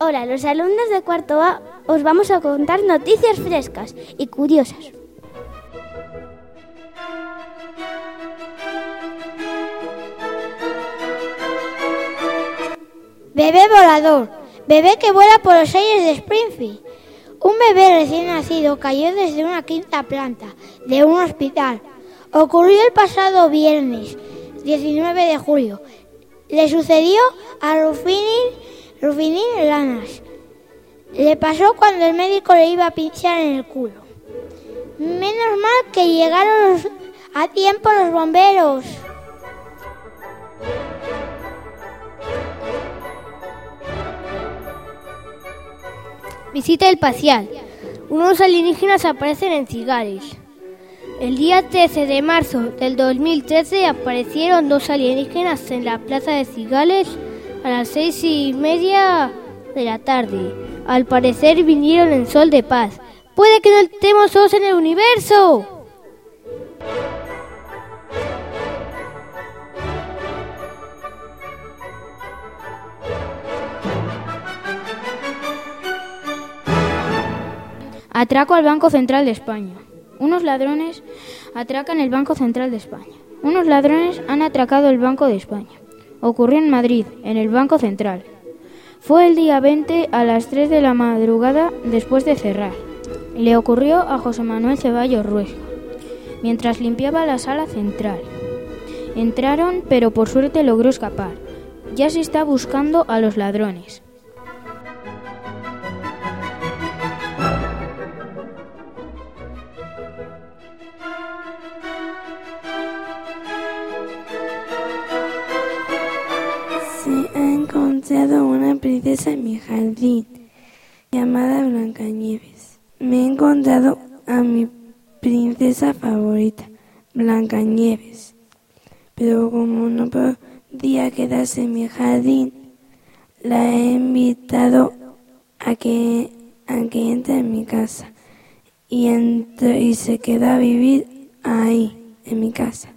Hola, los alumnos de cuarto A os vamos a contar noticias frescas y curiosas. Bebé volador, bebé que vuela por los aires de Springfield. Un bebé recién nacido cayó desde una quinta planta de un hospital. Ocurrió el pasado viernes 19 de julio. Le sucedió a Rufinin, Lanas. Le pasó cuando el médico le iba a pinchar en el culo. Menos mal que llegaron a tiempo los bomberos. Visita espacial. Unos alienígenas aparecen en Cigales. El día 13 de marzo del 2013 aparecieron dos alienígenas en la plaza de Cigales a las seis y media de la tarde. Al parecer vinieron en sol de paz. Puede que no estemos solos en el universo. Atraco al Banco Central de España. Unos ladrones atracan el Banco Central de España. Unos ladrones han atracado el Banco de España. Ocurrió en Madrid, en el Banco Central. Fue el día 20 a las 3 de la madrugada después de cerrar. Le ocurrió a José Manuel Ceballos Ruesca, mientras limpiaba la sala central. Entraron, pero por suerte logró escapar. Ya se está buscando a los ladrones. Encontrado una princesa en mi jardín llamada Blancanieves. Me he encontrado a mi princesa favorita, Blancanieves. Pero como no podía quedarse en mi jardín, la he invitado a que, a que entre en mi casa. Y, y se quedó a vivir ahí, en mi casa.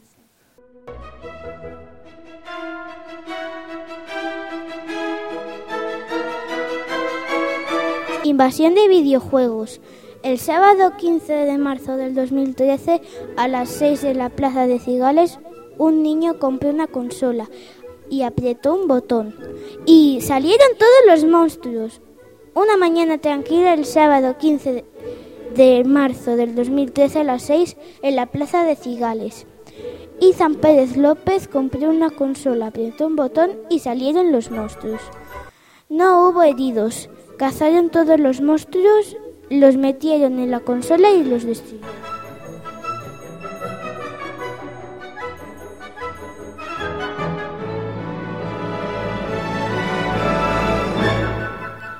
Invasión de videojuegos. El sábado 15 de marzo del 2013, a las 6 de la plaza de Cigales, un niño compró una consola y apretó un botón. Y salieron todos los monstruos. Una mañana tranquila el sábado 15 de- marzo del 2013 a las 6 en la plaza de Cigales. Izan Pérez López compró una consola, apretó un botón y salieron los monstruos. No hubo heridos. Cazaron todos los monstruos, los metieron en la consola y los destruyeron.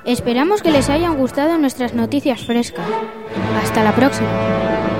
Esperamos que les hayan gustado nuestras noticias frescas. Hasta la próxima.